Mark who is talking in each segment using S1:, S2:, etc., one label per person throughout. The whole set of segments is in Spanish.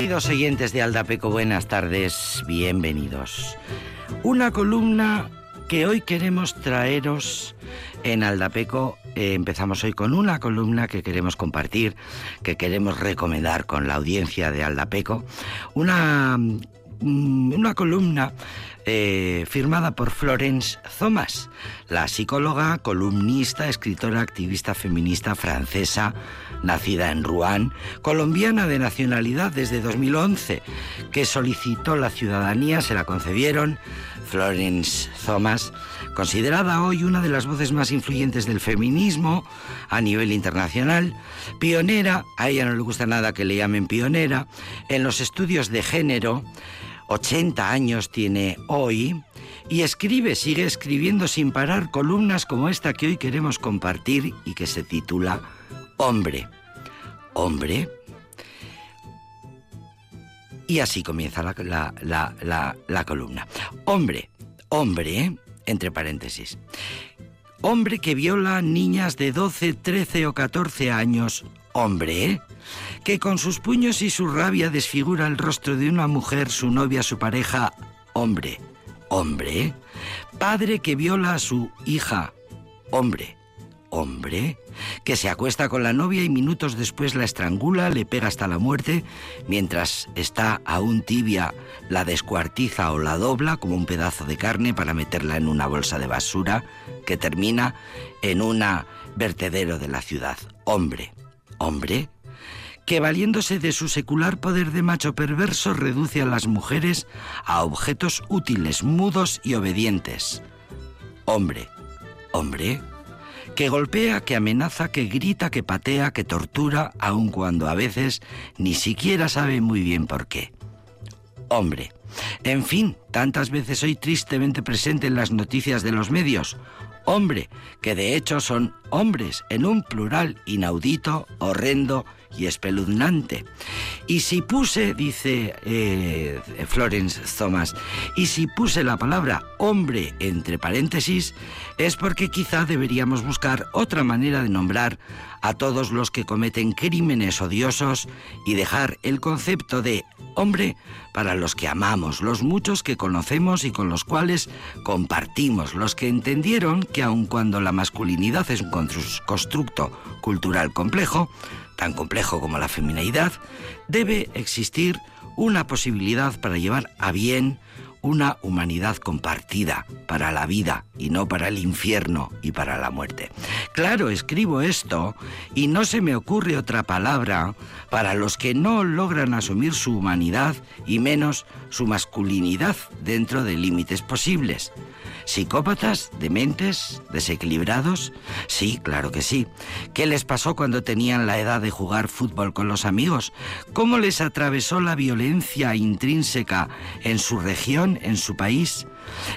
S1: Queridos oyentes de Aldapeco, buenas tardes, bienvenidos. Una columna que hoy queremos traeros en Aldapeco. Eh, empezamos hoy con una columna que queremos compartir, que queremos recomendar con la audiencia de Aldapeco. Una, mm, una columna eh, firmada por Florence Thomas, la psicóloga, columnista, escritora, activista feminista francesa, nacida en Rouen, colombiana de nacionalidad desde 2011, que solicitó la ciudadanía, se la concedieron. Florence Thomas, considerada hoy una de las voces más influyentes del feminismo a nivel internacional, pionera, a ella no le gusta nada que le llamen pionera, en los estudios de género, 80 años tiene hoy y escribe, sigue escribiendo sin parar columnas como esta que hoy queremos compartir y que se titula Hombre. Hombre. Y así comienza la, columna. Hombre, hombre, entre paréntesis. Hombre que viola niñas de 12, 13 o 14 años. Hombre, que con sus puños y su rabia desfigura el rostro de una mujer, su novia, su pareja, hombre, hombre, padre que viola a su hija, hombre, hombre, que se acuesta con la novia y minutos después la estrangula, le pega hasta la muerte, mientras está aún tibia, la descuartiza o la dobla como un pedazo de carne para meterla en una bolsa de basura que termina en un vertedero de la ciudad. Hombre, hombre, que valiéndose de su secular poder de macho perverso reduce a las mujeres a objetos útiles, mudos y obedientes. Hombre, hombre, que golpea, que amenaza, que grita, que patea, que tortura, aun cuando a veces ni siquiera sabe muy bien por qué. Hombre, en fin, tantas veces soy tristemente presente en las noticias de los medios. Hombre, que de hecho son hombres en un plural inaudito, horrendo y espeluznante. Y si puse, dice eh, Florence Thomas, y si puse la palabra hombre entre paréntesis, es porque quizá deberíamos buscar otra manera de nombrar a todos los que cometen crímenes odiosos y dejar el concepto de hombre para los que amamos, los muchos que conocemos y con los cuales compartimos, los que entendieron que aun cuando la masculinidad es un constructo cultural complejo, tan complejo como la feminidad, debe existir una posibilidad para llevar a bien una humanidad compartida para la vida y no para el infierno y para la muerte. Claro, escribo esto y no se me ocurre otra palabra para los que no logran asumir su humanidad y menos su masculinidad dentro de límites posibles. ¿Psicópatas? ¿Dementes? ¿Desequilibrados? Sí, claro que sí. ¿Qué les pasó cuando tenían la edad de jugar fútbol con los amigos? ¿Cómo les atravesó la violencia intrínseca en su región, en su país?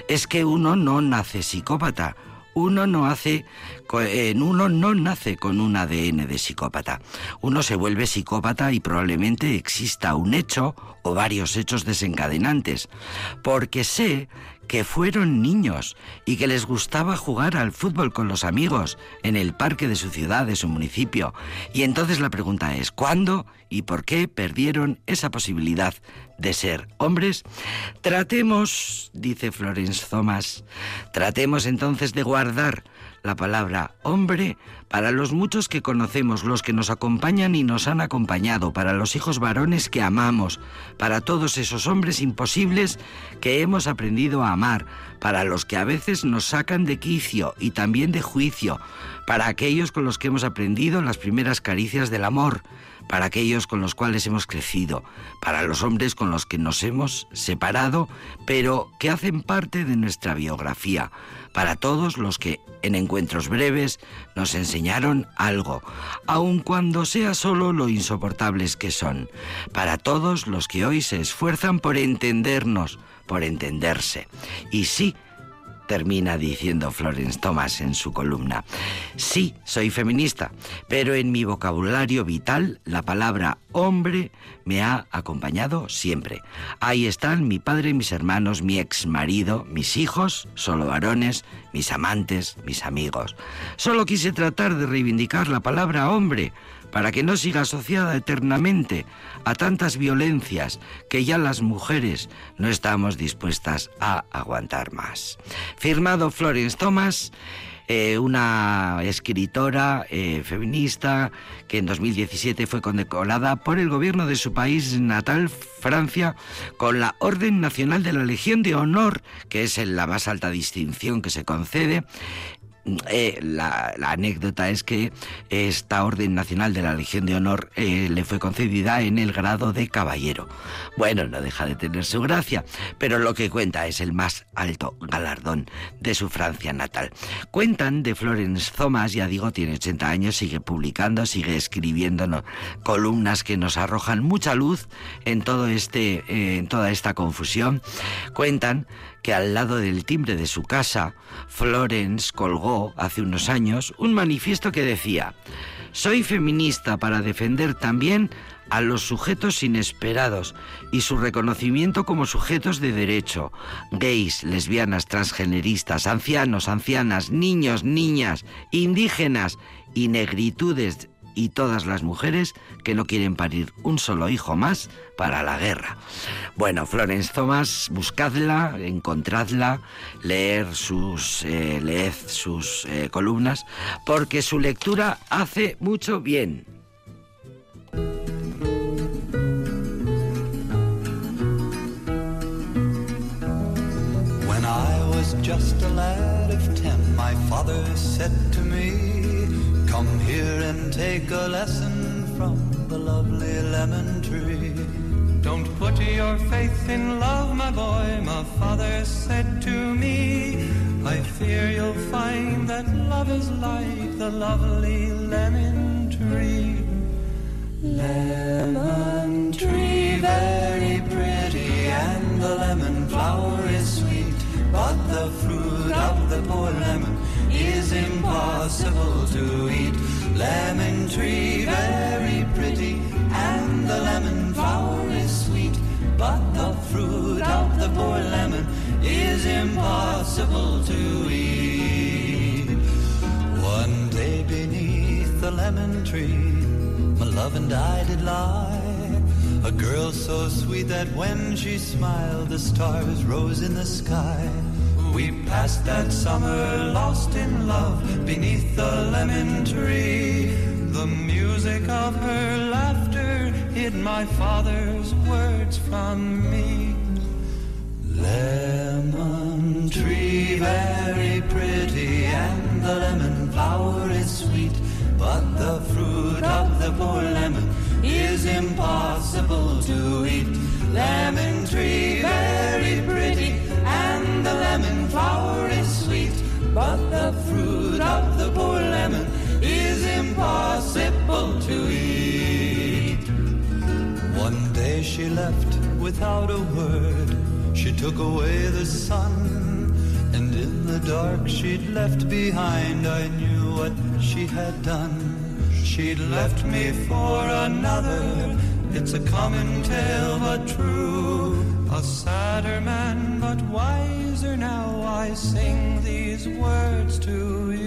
S1: Es que uno no nace psicópata. Uno no hace, en uno no nace con un ADN de psicópata. Uno se vuelve psicópata y probablemente exista un hecho o varios hechos desencadenantes, porque sé que fueron niños y que les gustaba jugar al fútbol con los amigos en el parque de su ciudad, de su municipio. Y entonces la pregunta es, ¿cuándo y por qué perdieron esa posibilidad de ser hombres? Tratemos, dice Florence Thomas, tratemos entonces de guardar la palabra hombre para los muchos que conocemos, los que nos acompañan y nos han acompañado, para los hijos varones que amamos, para todos esos hombres imposibles que hemos aprendido a amar, para los que a veces nos sacan de quicio y también de juicio, para aquellos con los que hemos aprendido las primeras caricias del amor, para aquellos con los cuales hemos crecido, para los hombres con los que nos hemos separado, pero que hacen parte de nuestra biografía, para todos los que en encuentros breves nos enseñaron algo, aun cuando sea solo lo insoportables que son, para todos los que hoy se esfuerzan por entendernos, por entenderse. Y sí, termina diciendo Florence Thomas en su columna. Sí, soy feminista, pero en mi vocabulario vital la palabra hombre me ha acompañado siempre. Ahí están mi padre, mis hermanos, mi ex marido, mis hijos, solo varones, mis amantes, mis amigos. Solo quise tratar de reivindicar la palabra hombre
S2: para que no siga asociada eternamente a tantas violencias que ya las mujeres no estamos dispuestas a aguantar más. Firmado Florence Thomas. Eh, una escritora eh, feminista que en 2017 fue condecorada por el gobierno de su país natal, Francia, con la Orden Nacional de la Legión de Honor, que es la más alta distinción que se concede eh, la, anécdota es que esta Orden Nacional de la Legión de Honor eh, le fue concedida en el grado de caballero. Bueno, no deja de tener su gracia, pero lo que cuenta es el más alto galardón de su Francia natal. Cuentan de Florence Thomas, ya digo, tiene 80 años, sigue publicando, sigue escribiendo columnas que nos arrojan mucha luz en todo este, eh, en toda esta confusión. Cuentan que al lado del timbre de su casa, Florence colgó hace unos años un manifiesto que decía, soy feminista para defender también a los sujetos inesperados y su reconocimiento como sujetos de derecho, gays, lesbianas, transgeneristas, ancianos, ancianas, niños, niñas, indígenas y negritudes y todas las mujeres que no quieren parir un solo hijo más para la guerra. Bueno, Florence Thomas, buscadla, encontradla, leer sus, eh, leed sus eh, columnas, porque su lectura hace mucho bien. Come here and take a lesson from the lovely lemon tree. Don't put your faith in love, my boy, my father said to me. I fear you'll find that love is like the lovely lemon tree. Lemon tree, very pretty, and the lemon flower is sweet, but the fruit of the poor lemon is impossible to eat. Lemon tree, very pretty, and the lemon flower is sweet, but the fruit of the poor lemon is impossible to eat. One day beneath the lemon tree, my love and I did lie. A girl so sweet that when she smiled, the stars rose in the sky. We passed that summer lost in love beneath the lemon tree. The music of her laughter hid my father's words from me. Lemon tree, very pretty, and the lemon flower is sweet, but the fruit of the poor lemon is impossible to eat. Lemon tree, very pretty and the lemon flower is sweet, but the fruit of the poor lemon is impossible to eat. One day she left without a word, she took away the sun, and in the dark she'd left behind, I knew what she had done. She'd left me for another, it's a common tale but true. A sadder man, but wiser now, I sing these words to you.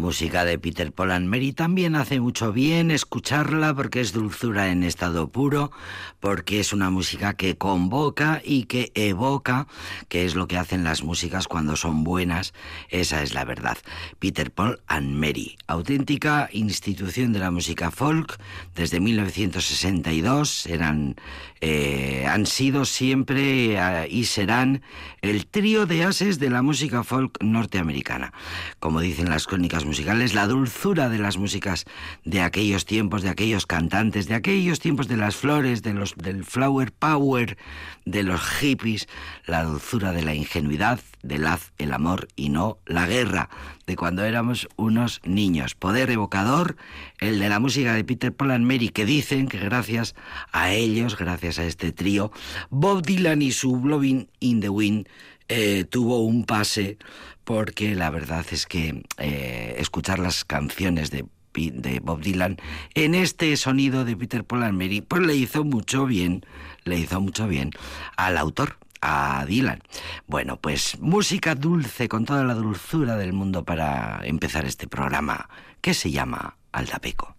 S2: Música de Peter Paul and Mary también hace mucho bien escucharla porque es dulzura en estado puro, porque es una música que convoca y que evoca, que es lo que hacen las músicas cuando son buenas, esa es la verdad. Peter Paul and Mary, auténtica institución de la música folk desde 1962, eran, eh, han sido siempre eh, y serán el trío de ases de la música folk norteamericana. Como dicen las crónicas
S1: musicales, la dulzura de las músicas de aquellos tiempos, de aquellos cantantes, de aquellos tiempos de las flores, de los, del flower power, de los hippies, la dulzura de la ingenuidad, del haz el amor y no la guerra, de cuando éramos unos niños. Poder evocador, el de la música de Peter Paul and Mary, que dicen que gracias a ellos, gracias a este trío, Bob Dylan y su Blowing in the Wind eh, tuvo un pase porque la verdad es que eh, escuchar las canciones de, de, Bob Dylan en este sonido de Peter Paul and pues le hizo mucho bien, le hizo mucho bien al autor, a Dylan. Bueno, pues música dulce con toda la dulzura del mundo para empezar este programa que se llama Aldapeco.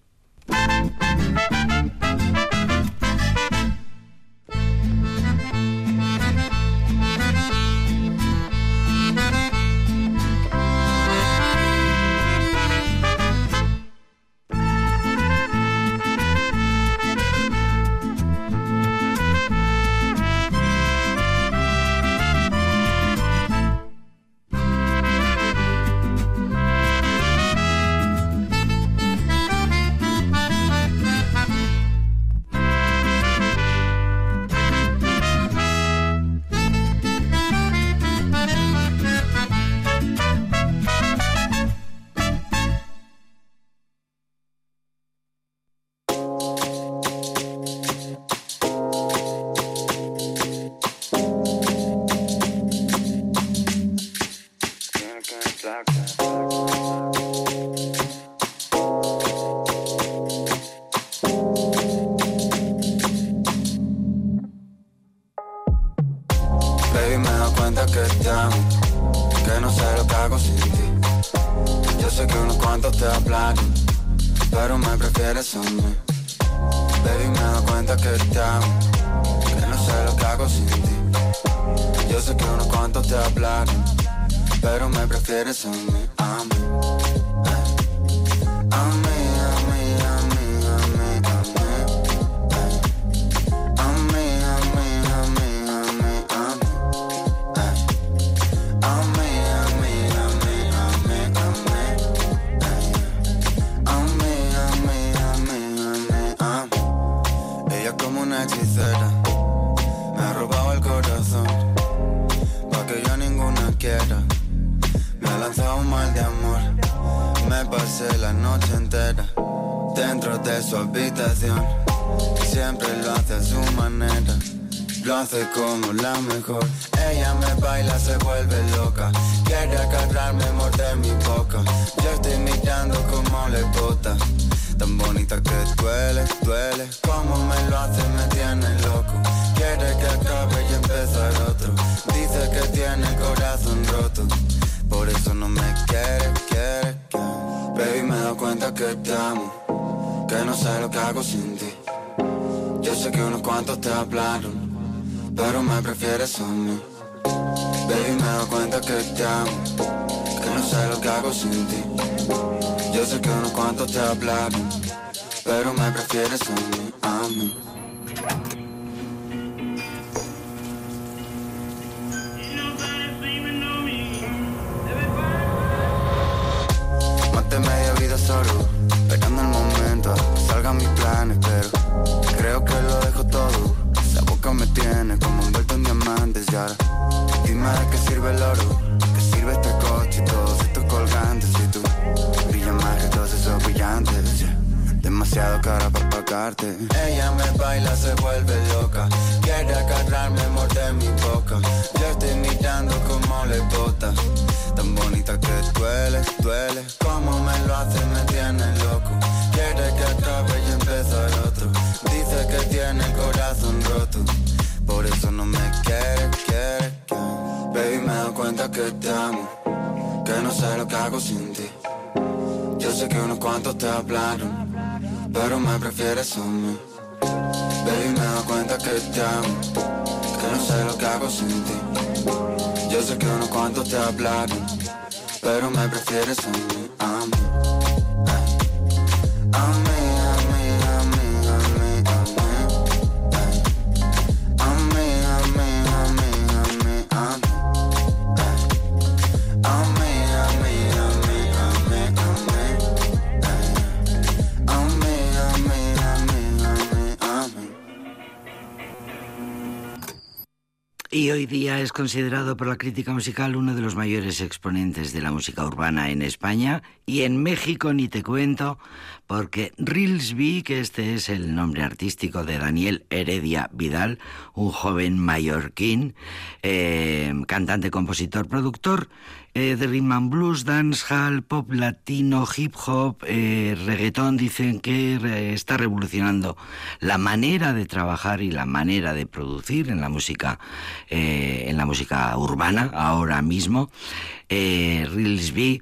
S1: pero me prefieres a mí, a mí.
S3: Como la mejor. Ella me baila, se vuelve loca. Quiere agarrarme, morder mi boca. Yo estoy mirando como le bota. Tan bonita que duele, duele. Como me lo hace, me tiene loco. Quiere que acabe y empezar otro. Dice que tiene el corazón roto. Por eso no me quiere, quiere. Baby, me doy cuenta que te amo. Que no sé lo que hago sin ti. Yo sé que unos cuantos te hablaron pero me prefieres a mí. Baby, me doy cuenta que te amo, que no sé lo que hago sin ti. Yo sé que unos cuantos te hablaron, pero me prefieres a mí, a mí. Solo, esperando el momento, salgan mis planes, pero creo que lo dejo todo. Me tiene como envuelto en diamantes y ahora Dime de qué sirve el oro, qué sirve este coche y todos Demasiado cara para pagarte. Ella me baila, se vuelve loca. Quiere agarrarme, morder mi boca. Yo estoy mirando como le bota. Tan bonita que duele, duele. Como me lo hace, me tiene loco. Quiere que acabe y empezar otro. Dice que tiene el corazón roto. Por eso no me quiere, quiere, quiere. Baby, me doy cuenta que te amo. Que no sé lo que hago sin ti. Yo sé que unos cuantos te hablaron Pero me prefieres a mí Baby, me doy cuenta que te amo Que no sé lo que hago sin ti. Yo sé que unos cuantos te hablaron Pero me prefieres a mí, a mí A mí
S1: día es considerado por la crítica musical uno de los mayores exponentes de la música urbana en España y en México ni te cuento, porque Rilsby, que este es el nombre artístico de Daniel Heredia Vidal, un joven mallorquín, eh, cantante, compositor, productor, eh, de rhythm and blues, dancehall, pop latino, hip hop, eh, reggaetón, dicen que está revolucionando la manera de trabajar y la manera de producir en la música, eh, en la música urbana ahora mismo. Rilsby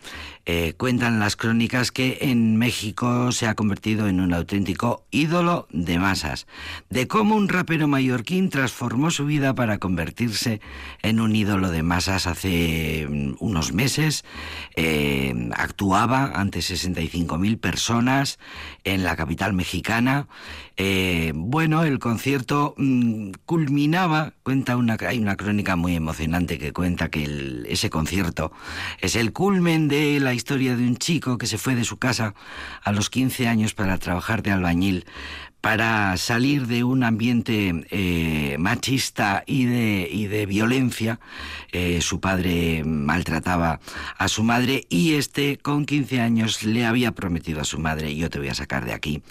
S1: eh, cuentan las crónicas que en México se ha convertido en un auténtico ídolo de masas, de cómo un rapero mallorquín transformó su vida para convertirse en un ídolo de masas. Hace mm, unos meses, eh, actuaba ante 65.000 personas en la capital mexicana, eh, bueno, el concierto mm, culminaba, cuenta una, hay una crónica muy emocionante que cuenta que ese concierto es el culmen de la historia de un chico que se fue de su casa a los 15 años para trabajar de albañil para salir de un ambiente eh, machista y de, y de violencia. Eh, su padre maltrataba a su madre y este con 15 años le había prometido a su madre yo te voy a sacar de aquí.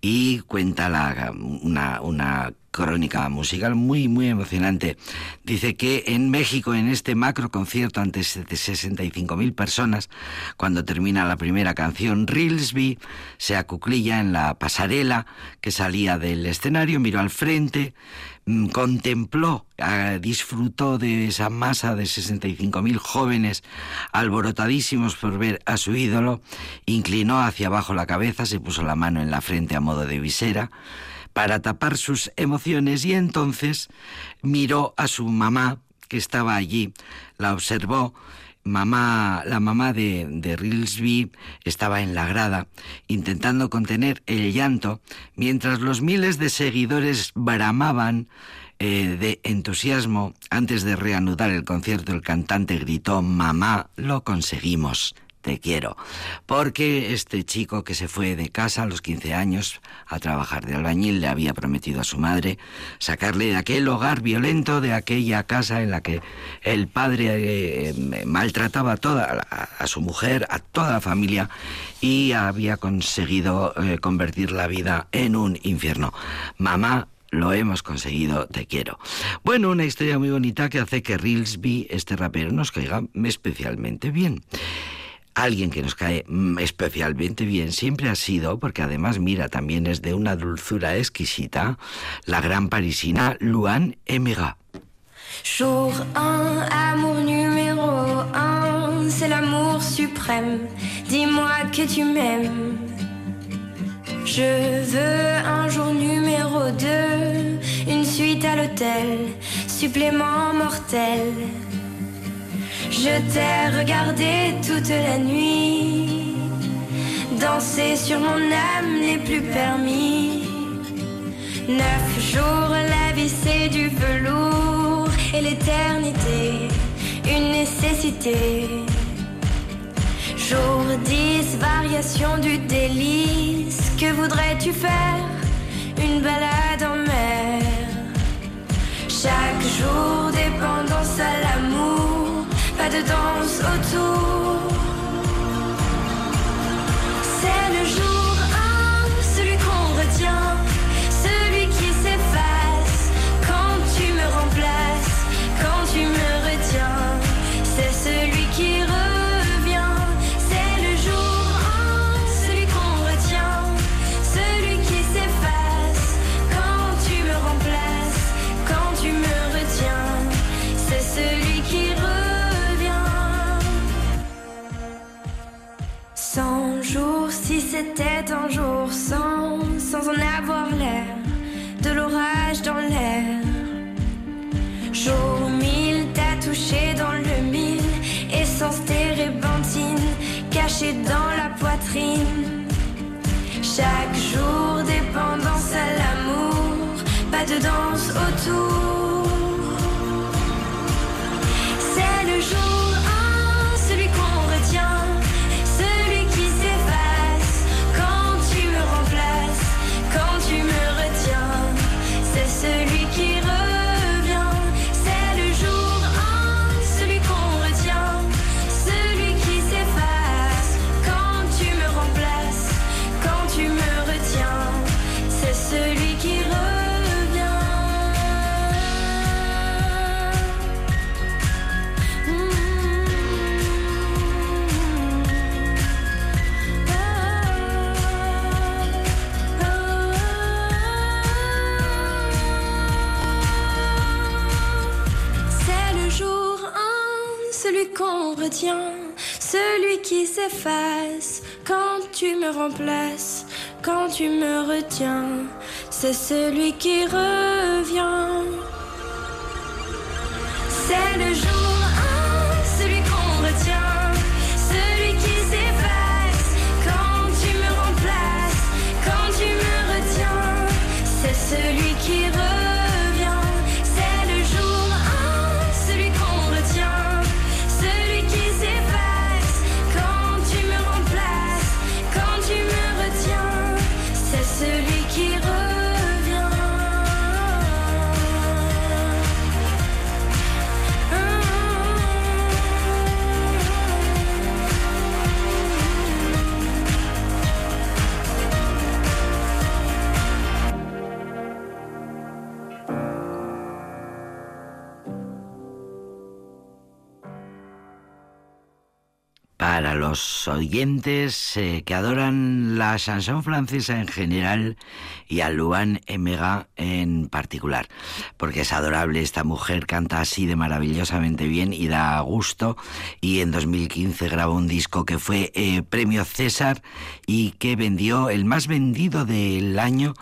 S1: Y cuenta una, una crónica musical muy, muy emocionante. Dice que en México, en este macro concierto ante 65.000 personas, cuando termina la primera canción, Rilsby se acuclilla en la pasarela que salía del escenario, miró al frente, mm, contempló, ah, disfrutó de esa masa de 65.000 jóvenes alborotadísimos por ver a su ídolo, inclinó hacia abajo la cabeza, se puso la mano en la frente a modo de visera, para tapar sus emociones y entonces miró a su mamá que estaba allí, la observó, mamá, la mamá de, de Rilsby estaba en la grada, intentando contener el llanto, mientras los miles de seguidores bramaban eh, de entusiasmo. Antes de reanudar el concierto, el cantante gritó, Mamá, lo conseguimos te quiero. Porque este chico que se fue de casa a los 15 años a trabajar de albañil le había prometido a su madre sacarle de aquel hogar violento, de aquella casa en la que el padre eh, maltrataba a, toda, su mujer, a toda la familia y había conseguido eh, convertir la vida en un infierno. Mamá, lo hemos conseguido, te quiero. Bueno, una historia muy bonita que hace que Rilsby, este rapero, nos caiga especialmente bien alguien que nos cae especialmente bien siempre ha sido, porque además, mira, también es de una dulzura exquisita, la gran parisina Luan Emega.
S4: Jour 1, amour numéro 1, c'est l'amour suprême. Dis-moi que tu m'aimes. Je veux un jour numéro 2, une suite à l'hôtel, supplément mortel. Je t'ai regardé toute la nuit, danser sur mon âme n'est plus permis. Neuf jours, la vie c'est du velours et l'éternité, une nécessité. Jour 10, variation du délice, que voudrais-tu faire? Une balade en mer. Chaque jour, dépendance à l'amour de danse autour. C'est le jour quand tu me retiens, c'est celui qui revient. C'est le jour
S1: Para los oyentes eh, que adoran la chanson francesa en general y a Luan Emega en particular, porque es adorable esta mujer, canta así de maravillosamente bien y da gusto, y en 2015 grabó un disco que fue eh, premio César y que vendió el más vendido del año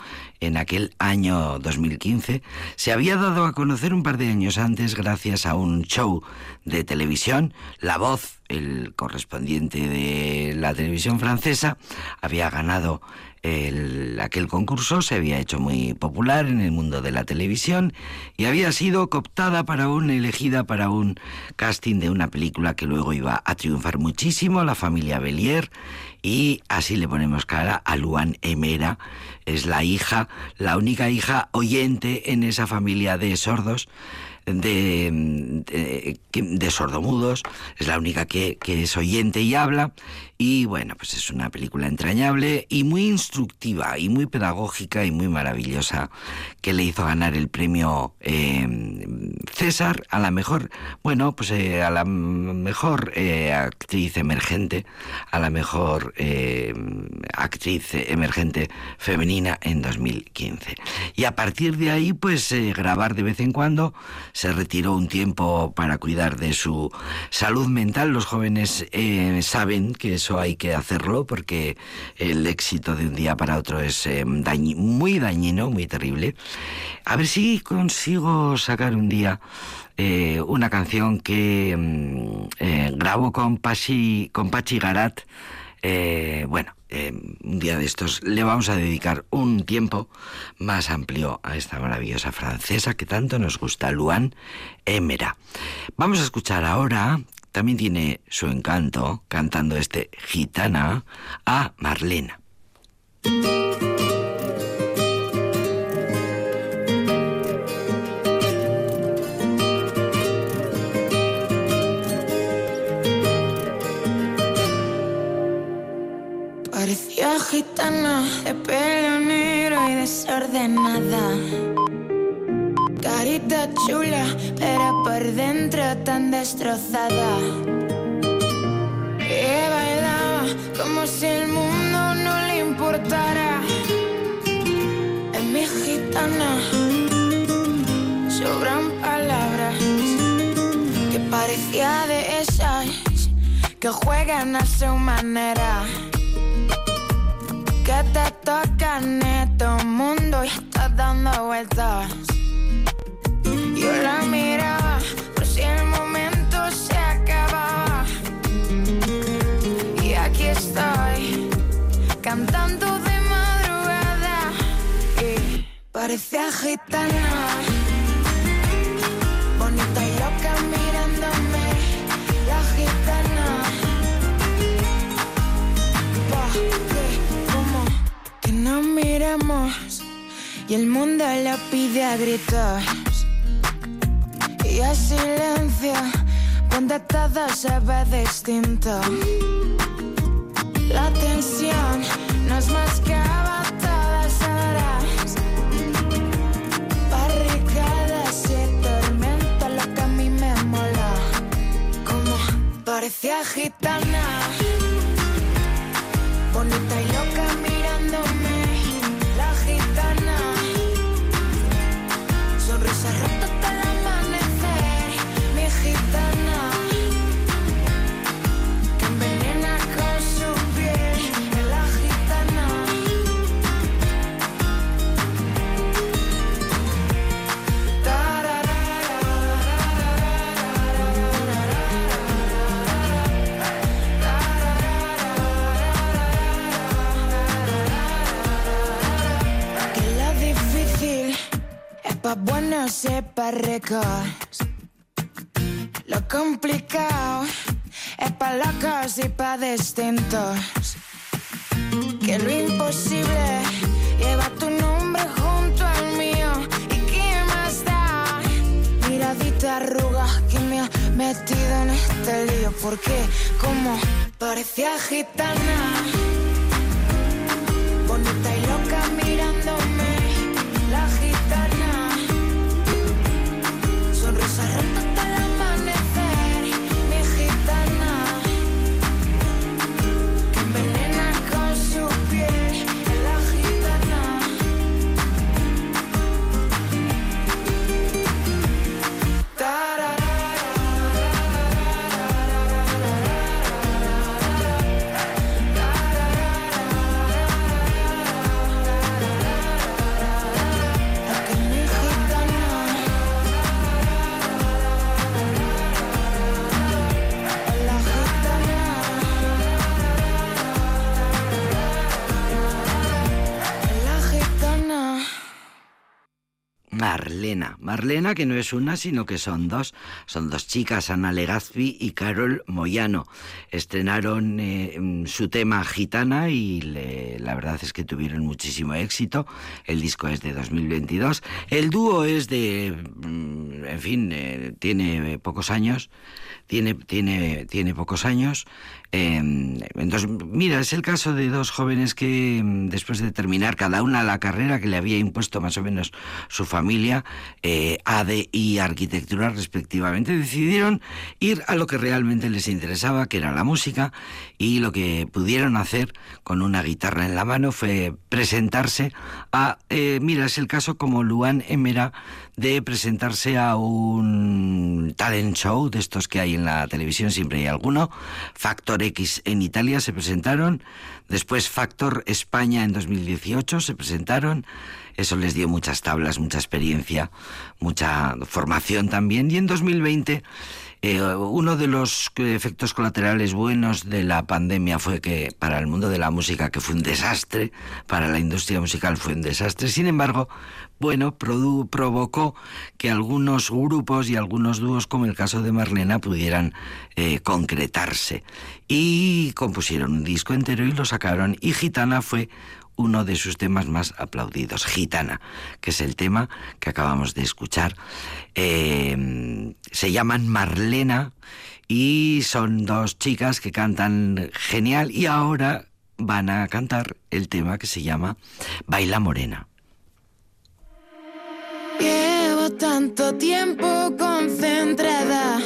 S1: en aquel año 2015, se había dado a conocer un par de años antes gracias a un show de televisión. La Voz, el correspondiente de la televisión francesa, había ganado el- aquel concurso, se había hecho muy popular en el mundo de la televisión y había sido cooptada para un, elegida para un casting de una película que luego iba a triunfar muchísimo, La familia Bellier, y así le ponemos cara a Luan Emera, es la hija, la única hija oyente en esa familia de sordos, de, de, de sordomudos, es la única que, que es oyente y habla, y bueno, pues es una película entrañable y muy instructiva y muy pedagógica y muy maravillosa que le hizo ganar el premio eh, César a la mejor, bueno, pues eh, a la mejor eh, actriz emergente, a la mejor eh, actriz emergente femenina en 2015. Y a partir de ahí, pues eh, grabar de vez en cuando, se retiró un tiempo para cuidar de su salud mental. Los jóvenes saben que eso hay que hacerlo porque el éxito de un día para otro es dañi- muy dañino, muy terrible. A ver si consigo sacar un día eh, una canción que mm, eh, grabó con Pachi, con Pachi Garat. Eh, bueno, eh, un día de estos le vamos a dedicar un tiempo más amplio a esta maravillosa francesa que tanto nos gusta, Luan Emera. Vamos a escuchar ahora, también tiene su encanto, cantando este gitana, a Marlena.
S5: Parecía gitana de pelo negro y desordenada. Carita chula, pero por dentro tan destrozada. Y bailaba como si el mundo no le importara. Es mi gitana, sobran palabras que parecía de esas que juegan a su manera que te tocan en tu mundo y estás dando vueltas. La miraba por si el momento se acababa. Y aquí estoy, cantando de madrugada. Y parecía gitana, bonita y loca mirándome. La gitana. Pa' que, nos miremos y el mundo lo pide a gritos. Y a silencio cuando todo se ve distinto. La tensión nos mascaba todas horas. Barricadas y tormenta, lo que a mí me mola. Como parecía gitana sepa récords. Lo complicado es pa' locos y pa' distintos. Que lo imposible lleva tu nombre junto al mío. ¿Y qué más da? Miradita arruga que me ha metido en este lío. Porque como parecía gitana,
S1: Marlena. Marlena, que no es una, sino que son dos. Son dos chicas, Ana Legazpi y Carol Moyano. Estrenaron eh, mm, su tema Gitana y le- la verdad es que tuvieron muchísimo éxito. El disco es de 2022. El dúo es de, mm, en fin, eh, tiene pocos años. Tiene, tiene, tiene pocos años. Eh, entonces, mira, es el caso de dos jóvenes que mm, después de terminar cada una la carrera que le había impuesto más o menos su familia, eh, ADE y arquitectura respectivamente, decidieron ir a lo que realmente les interesaba, que era la música, y lo que pudieron hacer con una guitarra en la mano fue presentarse a, eh, mira, es el caso como Luan Emera de presentarse a un talent show de estos que hay en la televisión, siempre hay alguno. Factor X en Italia se presentaron, después Factor España en 2018 se presentaron. Eso les dio muchas tablas, mucha experiencia, mucha formación también. Y en 2020 eh, uno de los efectos colaterales buenos de la pandemia fue que para el mundo de la música, que fue un desastre, para la industria musical fue un desastre, sin embargo, bueno, produ- provocó que algunos grupos y algunos dúos, como el caso de Marlena, pudieran eh, concretarse. Y compusieron un disco entero y lo sacaron. Y Gitana fue uno de sus temas más aplaudidos, Gitana, que es el tema que acabamos de escuchar. Eh, se llaman Marlena y son dos chicas que cantan genial y ahora van a cantar el tema que se llama Baila Morena.
S5: Llevo tanto tiempo concentrada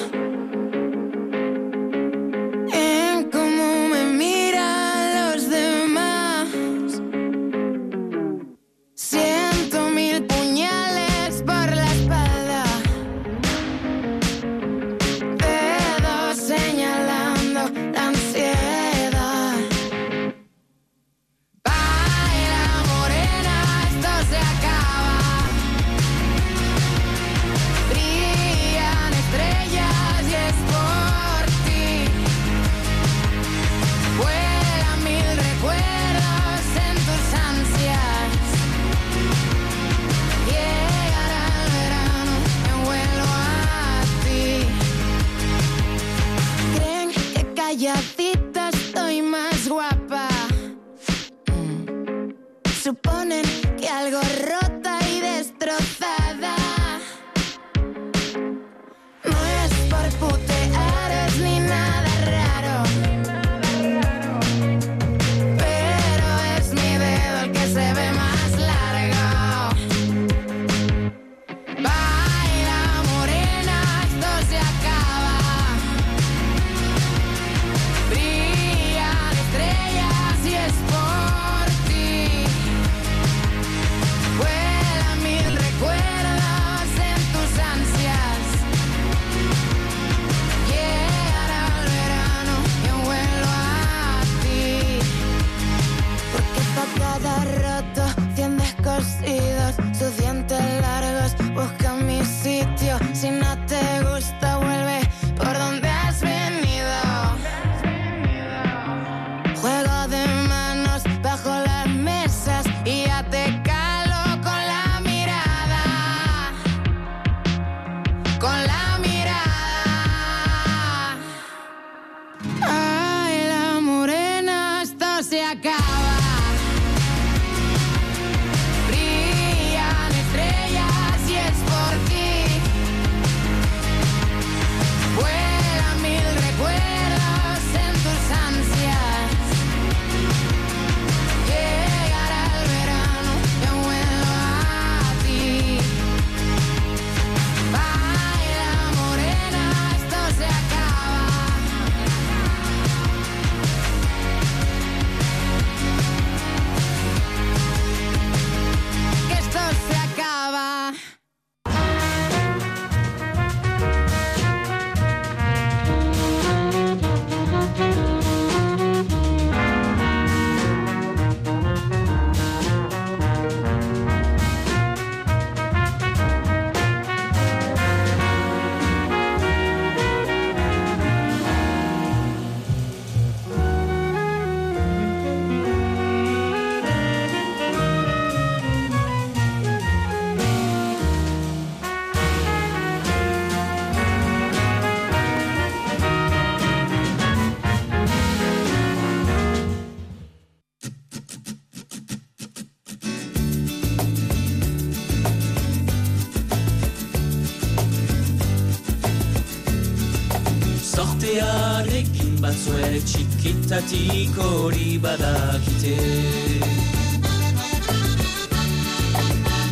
S6: txikitatik hori badakite.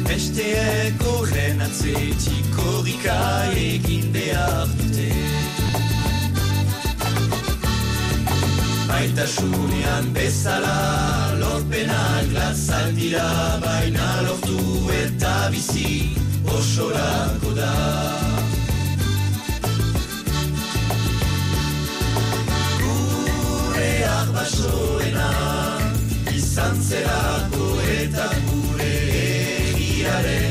S6: Besteek horren atzetik horrika egin behar dute. Baitasunean bezala lorpenak lazak dira baina lortu eta bizi osorako da basoena izan zerako eta gure egiaren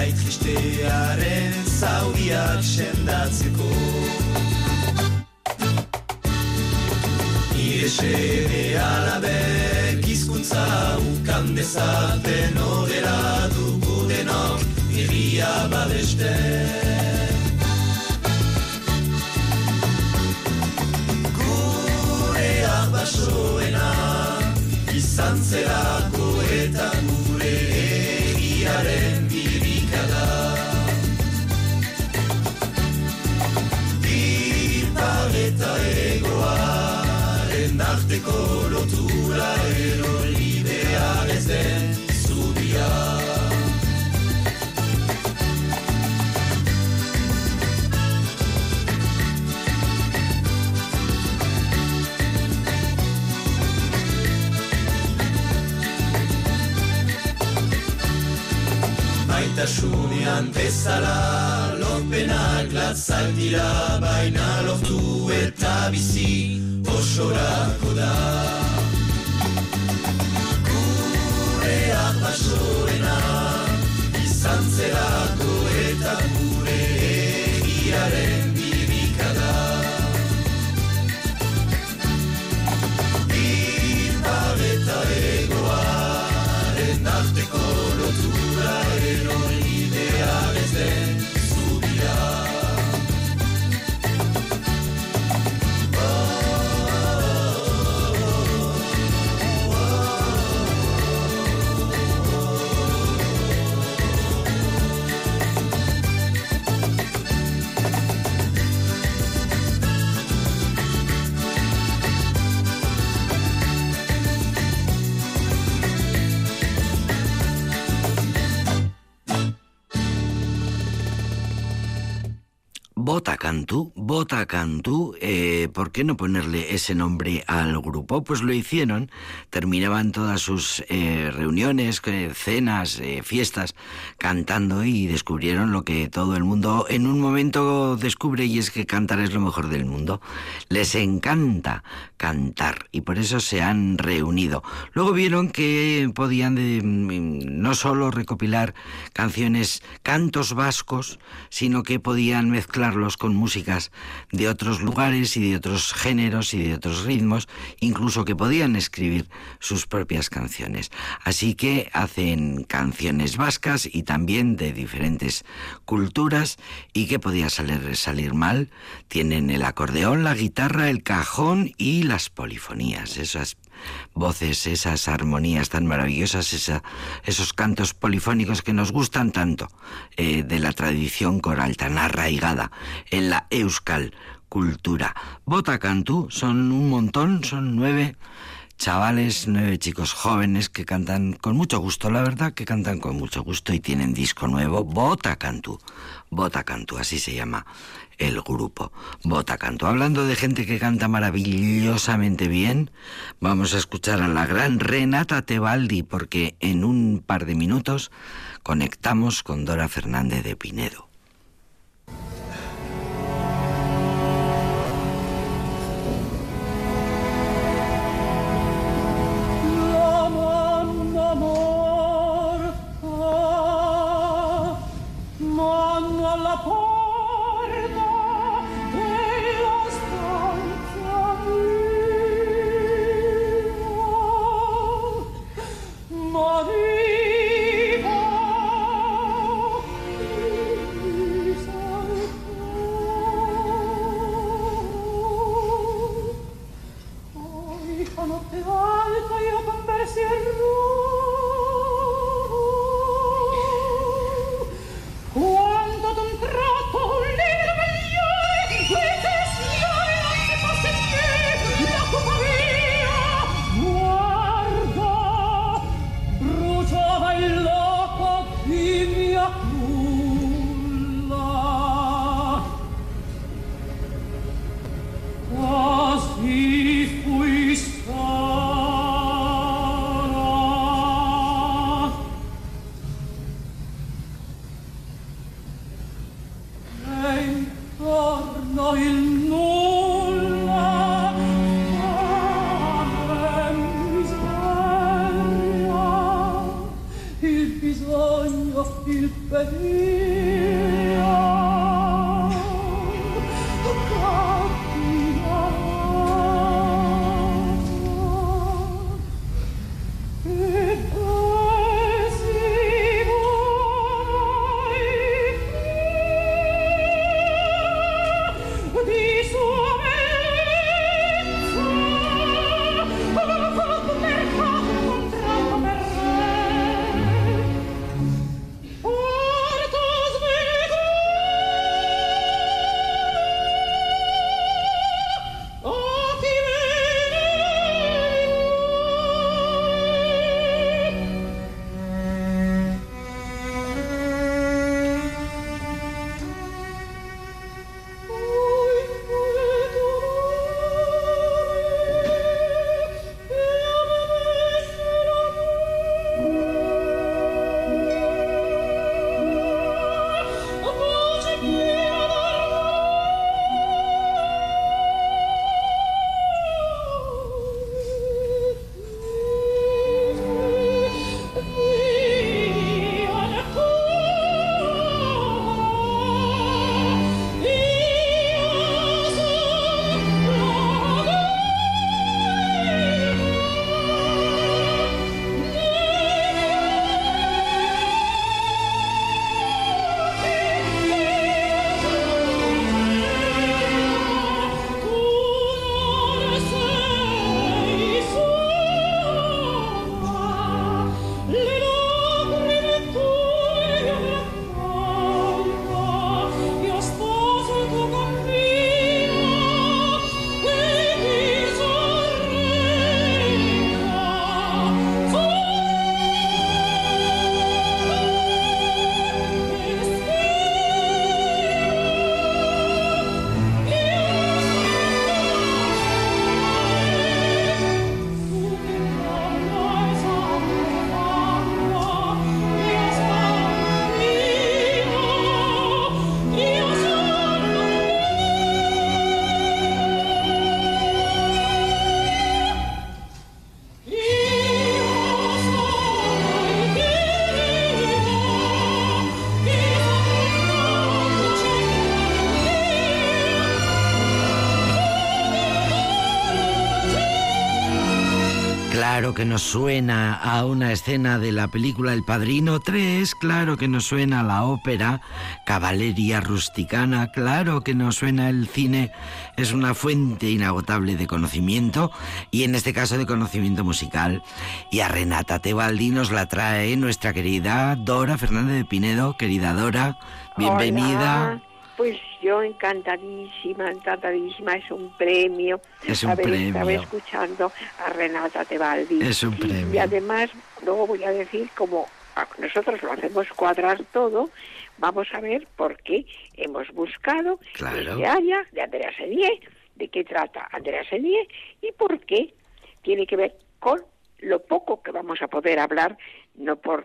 S6: garrai tristearen zauriak sendatzeko. Nire seme alabek izkuntza ukan dezaten horrela dugu denok irria babesten. Gureak basoena izan zerako zubia Baitasunean bezala lorpenak latzak dira baina lortu eta bizi osorako da basoena, izan zelako eta.
S1: Cantú, Bota Cantú, eh, ¿por qué no ponerle ese nombre al grupo? Pues lo hicieron, terminaban todas sus eh, reuniones, eh, cenas, fiestas, cantando y descubrieron lo que todo el mundo en un momento descubre y es que cantar es lo mejor del mundo. Les encanta cantar y por eso se han reunido. Luego vieron que podían mm, no solo recopilar canciones, cantos vascos, sino que podían mezclarlos con músicas de otros lugares y de otros géneros y de otros ritmos, incluso que podían escribir sus propias canciones. Así que hacen canciones vascas y también de diferentes culturas y que podía salir, mal. Tienen el acordeón, la guitarra, el cajón y las polifonías, esas voces, esas armonías tan maravillosas, esa, esos cantos polifónicos que nos gustan tanto eh, de la tradición coral tan arraigada en la euskal cultura. Bota Cantú son un montón, son nueve chavales, nueve chicos jóvenes que cantan con mucho gusto, la verdad que cantan con mucho gusto y tienen disco nuevo, Bota Cantú, Bota Cantú, así se llama el grupo Bota Cantú. Hablando de gente que canta maravillosamente bien, vamos a escuchar a la gran Renata Tebaldi porque en un par de minutos conectamos con Dora Fernández de Pinedo.
S7: Questa notte alta io conversi
S1: Claro que nos suena a una escena de la película El Padrino 3, claro que nos suena a la ópera Caballeria Rusticana, claro que nos suena el cine, es una fuente inagotable de conocimiento y en este caso de conocimiento musical. Y a Renata Tebaldi nos la trae nuestra querida Dora Fernández de Pinedo, querida Dora, bienvenida.
S8: Pues yo encantadísima, encantadísima, es un premio
S1: Es un
S8: haber
S1: premio.
S8: estado escuchando a Renata Tebaldi.
S1: Es un premio.
S8: Y además, luego voy a decir, como nosotros lo hacemos cuadrar todo, vamos a ver por qué hemos buscado
S1: Claro.
S8: este área de Andrea Senier, de qué trata Andrea Senier y por qué tiene que ver con lo poco que vamos a poder hablar, no por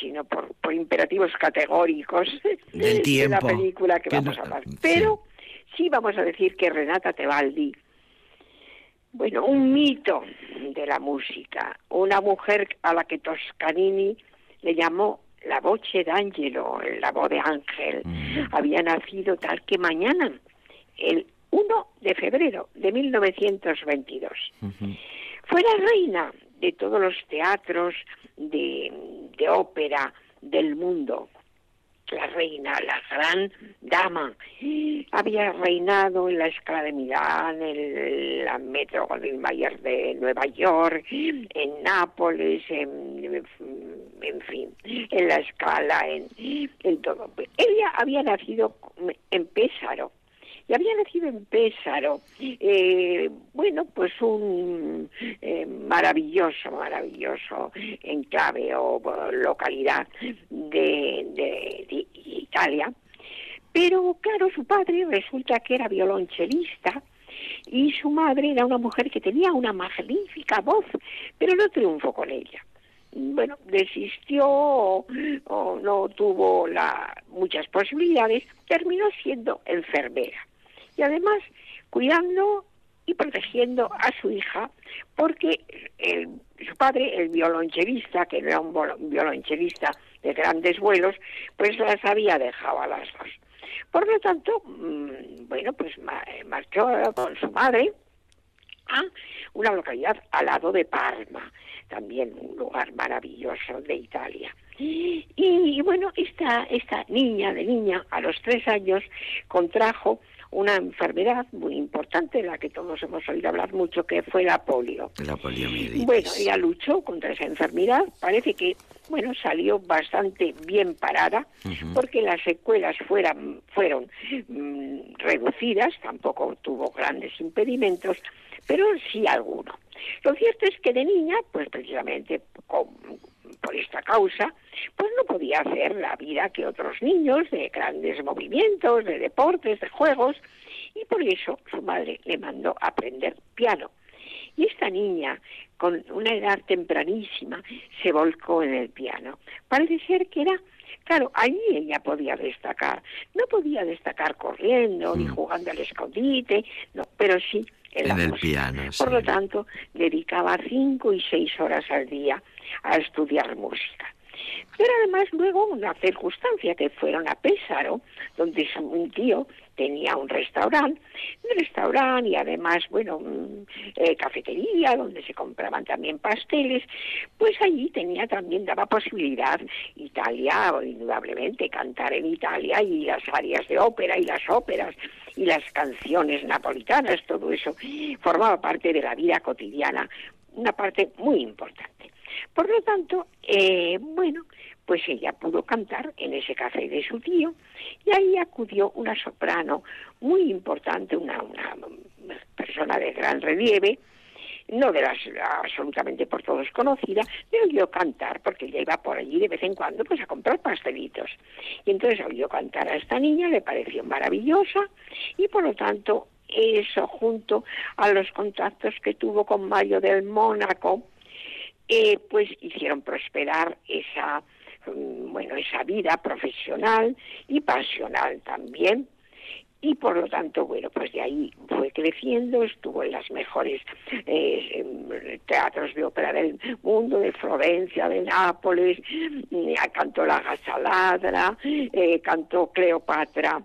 S8: sino por, por imperativos categóricos
S1: Del
S8: de la película que,
S1: Que
S8: vamos
S1: no-
S8: a hablar. Pero sí vamos a decir que Renata Tebaldi, bueno, un mito de la música, una mujer a la que Toscanini le llamó la voce d'angelo, la voz de ángel,
S1: Mm.
S8: había nacido tal que mañana, el 1 de febrero de 1922. Fue la reina de todos los teatros de, ópera del mundo. la reina, la gran dama, había reinado en la escala de Milán, en la Metro Mayer de Nueva York, en Nápoles, en, en fin, en la escala, en, en todo. Ella había nacido en Pésaro, y había nacido en Pésaro, eh, bueno, pues un eh, maravilloso, maravilloso enclave o localidad de, Italia. Pero claro, su padre resulta que era violonchelista y su madre era una mujer que tenía una magnífica voz, pero no triunfó con ella. Bueno, desistió o, o no tuvo la, muchas posibilidades, terminó siendo enfermera y además cuidando y protegiendo a su hija porque su padre, el violonchelista, que era un violonchelista de grandes vuelos, pues las había dejado a las dos. Por lo tanto, mm, bueno, pues ma- marchó con su madre a una localidad al lado de Parma, también un lugar maravilloso de Italia. Y, y bueno, esta, esta niña de niña, a los tres años, contrajo una enfermedad muy importante, de la que todos hemos oído hablar mucho, que fue la polio.
S1: La poliomielitis.
S8: Bueno, ella luchó contra esa enfermedad, parece que, bueno, salió bastante bien parada, porque las secuelas fueran, fueron mm, reducidas, tampoco tuvo grandes impedimentos, pero sí alguno. Lo cierto es que de niña, pues precisamente con- por esta causa, pues no podía hacer la vida que otros niños de grandes movimientos, de deportes, de juegos, y por eso su madre le mandó a aprender piano. Y esta niña, con una edad tempranísima, se volcó en el piano. Parece ser que era, claro, allí ella podía destacar. No podía destacar corriendo ni jugando al escondite, no, pero sí en, la
S1: En el
S8: música.
S1: piano,
S8: Por
S1: sí.
S8: lo tanto, dedicaba cinco y seis horas al día a estudiar música. Pero además luego una circunstancia que fueron a Pésaro, donde un tío tenía un restaurante, un restaurante y además, bueno, mm, eh, cafetería donde se compraban también pasteles, pues allí tenía también, daba posibilidad Italia, indudablemente, cantar en Italia y las áreas de ópera y las óperas y las canciones napolitanas, todo eso formaba parte de la vida cotidiana, una parte muy importante. Por lo tanto, eh, bueno, pues ella pudo cantar en ese café de su tío y ahí acudió una soprano muy importante, una, una persona de gran relieve, no de las absolutamente por todos conocida, le oyó cantar, porque ella iba por allí de vez en cuando pues a comprar pastelitos. Y entonces oyó cantar a esta niña, le pareció maravillosa y por lo tanto eso junto a los contactos que tuvo con Mario del Mónaco, eh, pues hicieron prosperar esa mm, bueno esa vida profesional y pasional también. Y por lo tanto bueno pues de ahí fue creciendo estuvo en las mejores eh, em, teatros de ópera del mundo de Florencia de Nápoles mm, cantó la Gasaladra eh, cantó Cleopatra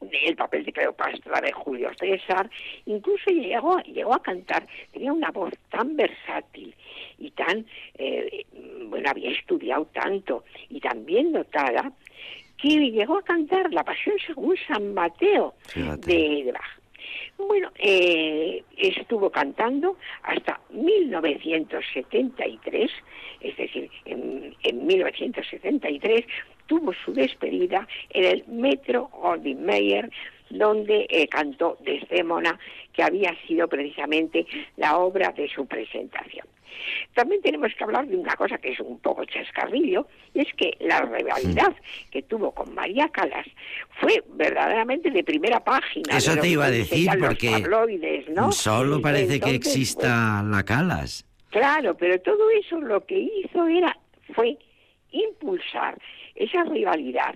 S8: el papel de Cleopatra de Julio César, incluso llegó, llegó a cantar, tenía una voz tan versátil y tan, eh, bueno, había estudiado tanto y tan bien dotada, que llegó a cantar la Pasión según San Mateo
S1: Fíjate.
S8: de, de Bach. Bueno, eh, estuvo cantando hasta 1973, es decir, en, en 1973 tuvo su despedida en el Metro Mayer, donde eh, cantó Desdémona, que había sido precisamente la obra de su presentación. También tenemos que hablar de una cosa que es un poco chascarrillo, y es que la rivalidad que tuvo con María Calas fue verdaderamente de primera página.
S1: Eso te iba a decir, porque
S8: ¿no?
S1: solo parece que
S8: Entonces,
S1: exista la Calas.
S8: Claro, pero todo eso lo que hizo era fue impulsar esa rivalidad,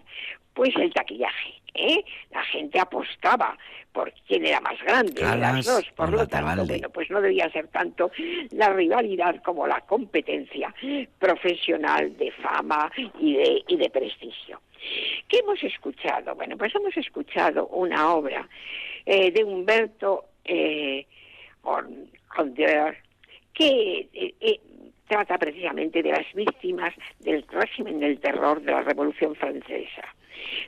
S8: pues el taquillaje, ¿eh? La gente apostaba por quién era más grande de las
S1: Calas
S8: dos, por lo tanto, bueno, pues no debía ser tanto la rivalidad como la competencia profesional de fama y de, y de prestigio. ¿Qué hemos escuchado? Bueno, pues hemos escuchado una obra eh, de Humberto eh, que eh, eh, trata precisamente de las víctimas del régimen del terror de la Revolución Francesa.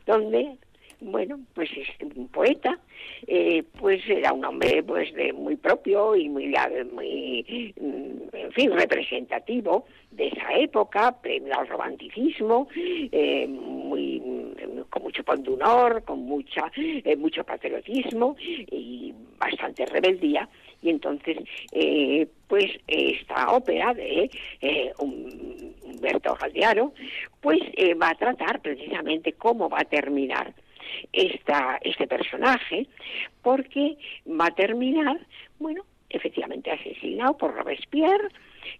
S8: donde bueno, pues es un poeta, eh, pues era un hombre pues de muy propio y muy, muy mm, en fin, representativo de esa época, premio al romanticismo, eh, muy mm, con mucho pondunor, con mucha eh, mucho patriotismo y bastante rebeldía y entonces eh, pues esta ópera de eh, un- Humberto Galdiaro pues eh, va a tratar precisamente cómo va a terminar esta, este personaje, porque va a terminar, bueno, efectivamente asesinado por Robespierre,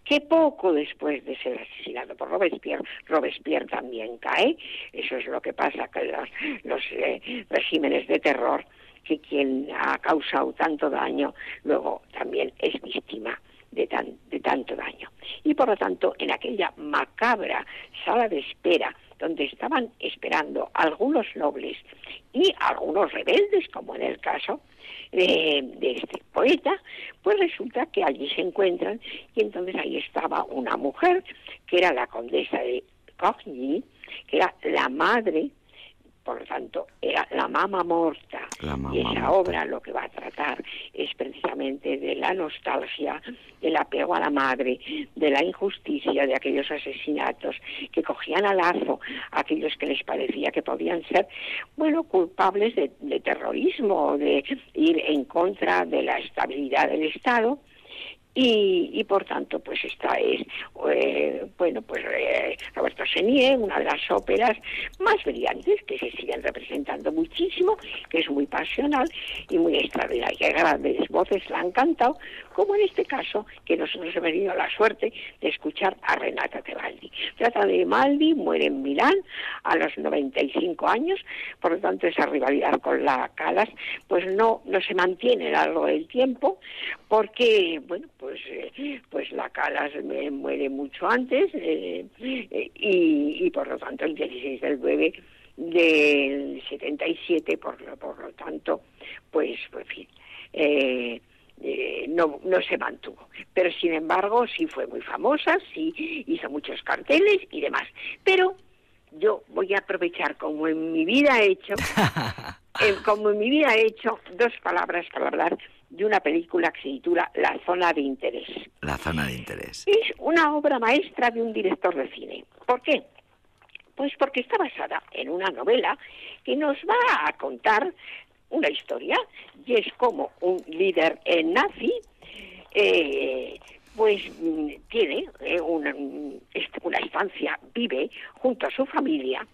S8: que poco después de ser asesinado por Robespierre, Robespierre también cae. Eso es lo que pasa con los, los, eh, regímenes de terror, que quien ha causado tanto daño luego también es víctima de, tan- de tanto daño. Y por lo tanto, en aquella macabra sala de espera donde estaban esperando algunos nobles y algunos rebeldes, como en el caso de, de este poeta, pues resulta que allí se encuentran y entonces ahí estaba una mujer que era la condesa de Cogny, que era la madre por lo tanto, era la mama morta.
S1: La mama
S8: y esa
S1: morta.
S8: obra lo que va a tratar es precisamente de la nostalgia, del apego a la madre, de la injusticia de aquellos asesinatos que cogían a lazo a aquellos que les parecía que podían ser, bueno, culpables de, de terrorismo, de ir en contra de la estabilidad del Estado. Y, y por tanto, pues esta es, eh, bueno, pues eh, Roberto Senier, una de las óperas más brillantes que se siguen representando muchísimo, que es muy pasional y muy extraordinaria. Grandes voces la han cantado, como en este caso, que nosotros hemos tenido la suerte de escuchar a Renata Tebaldi. Trata de Maldi, muere en Milán a los 95 años, por lo tanto esa rivalidad con la Calas pues no, no se mantiene a lo largo del tiempo, porque, bueno, pues, eh, pues la Calas muere mucho antes eh, eh, y, por lo tanto el 16 del 9 del 77, por por lo tanto, pues, pues, en fin, eh, no, no se mantuvo. Pero sin embargo, sí fue muy famosa, sí hizo muchos carteles y demás. Pero yo voy a aprovechar, como en mi vida he hecho, eh, como en mi vida he hecho, dos palabras para hablar de una película que se titula La zona de interés.
S1: La zona de interés.
S8: Es una obra maestra de un director de cine. ¿Por qué? Pues porque está basada en una novela que nos va a contar una historia y es como un líder nazi eh, pues mm, tiene eh, una, mm, est- una estancia, vive junto a su familia,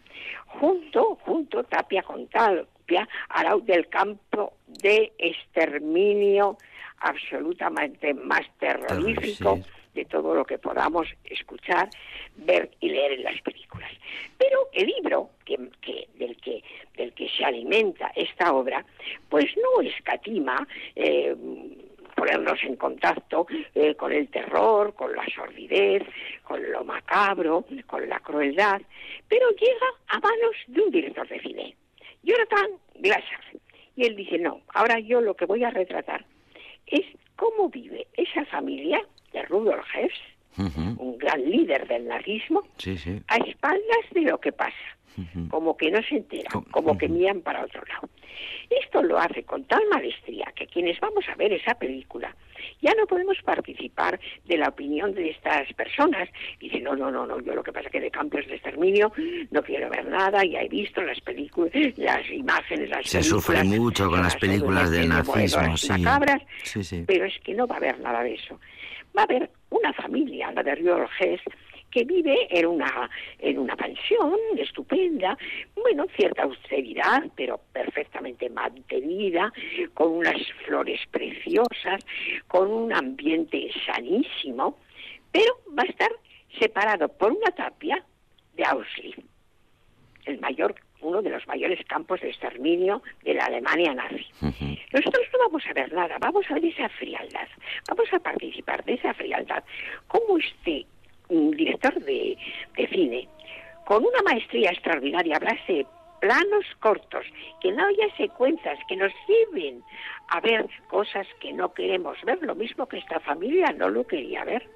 S8: junto, junto Tapia con Tapia, al lado del campo de exterminio absolutamente más terrorífico. De todo lo que podamos escuchar, ver y leer en las películas. Pero el libro del, que, del que se alimenta esta obra, pues no escatima eh, ponernos en contacto eh, con el terror, con la sordidez, con lo macabro, con la crueldad, pero llega a manos de un director de cine, Jonathan Glaser. Y él dice, no, ahora yo lo que voy a retratar es cómo vive esa familia de Rudolf Hess, un gran líder del nazismo,
S1: Sí, sí.
S8: a espaldas de lo que pasa, como que no se enteran,
S1: Com-
S8: como que miran para otro lado. Esto lo hace con tal maestría que quienes vamos a ver esa película ya no podemos participar de la opinión de estas personas. Y dicen, no, no, no, no, yo lo que pasa es que de campos de exterminio no quiero ver nada, ya he visto las películas, las imágenes, las
S1: Se
S8: películas,
S1: sufre mucho con las
S8: las
S1: películas del nazismo, sí.
S8: macabras,
S1: Sí, sí.
S8: pero es que no va a haber nada de eso. Va a haber una familia, la de Hess, que vive en una, en una pensión estupenda, bueno, cierta austeridad, pero perfectamente mantenida, con unas flores preciosas, con un ambiente sanísimo, pero va a estar separado por una tapia de Auschwitz, el mayor, uno de los mayores campos de exterminio de la Alemania nazi. Nosotros no vamos a ver nada, vamos a ver esa frialdad, vamos a participar de esa frialdad. Como este mm, director de, de cine, con una maestría extraordinaria, hablase planos cortos, que no haya secuencias, que nos lleven a ver cosas que no queremos ver, lo mismo que esta familia no lo quería ver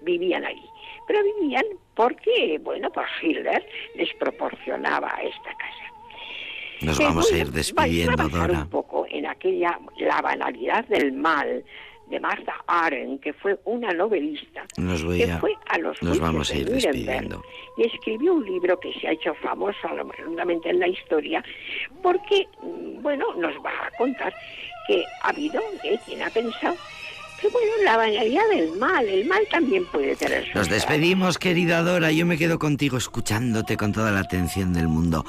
S8: vivían allí. Pero vivían porque, bueno, pues Hitler les proporcionaba esta casa.
S1: Nos vamos a
S8: bueno,
S1: ir despidiendo,
S8: a
S1: Dora.
S8: un poco en aquella La banalidad del mal de Martha Arendt, que fue una novelista
S1: Nos voy
S8: que
S1: a-
S8: fue a los
S1: nos vamos a ir despidiendo.
S8: y escribió un libro que se ha hecho famoso a lo seguramente en la historia porque mm, bueno nos va a contar que ha habido ¿eh? quien ha pensado que bueno la banalidad del mal el mal también puede tener su
S1: Nos despedimos, querida Dora. Yo me quedo contigo escuchándote con toda la atención del mundo.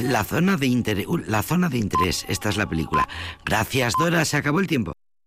S1: La zona de interés, la zona de interés. Esta es la película. Gracias, Dora. Se acabó el tiempo.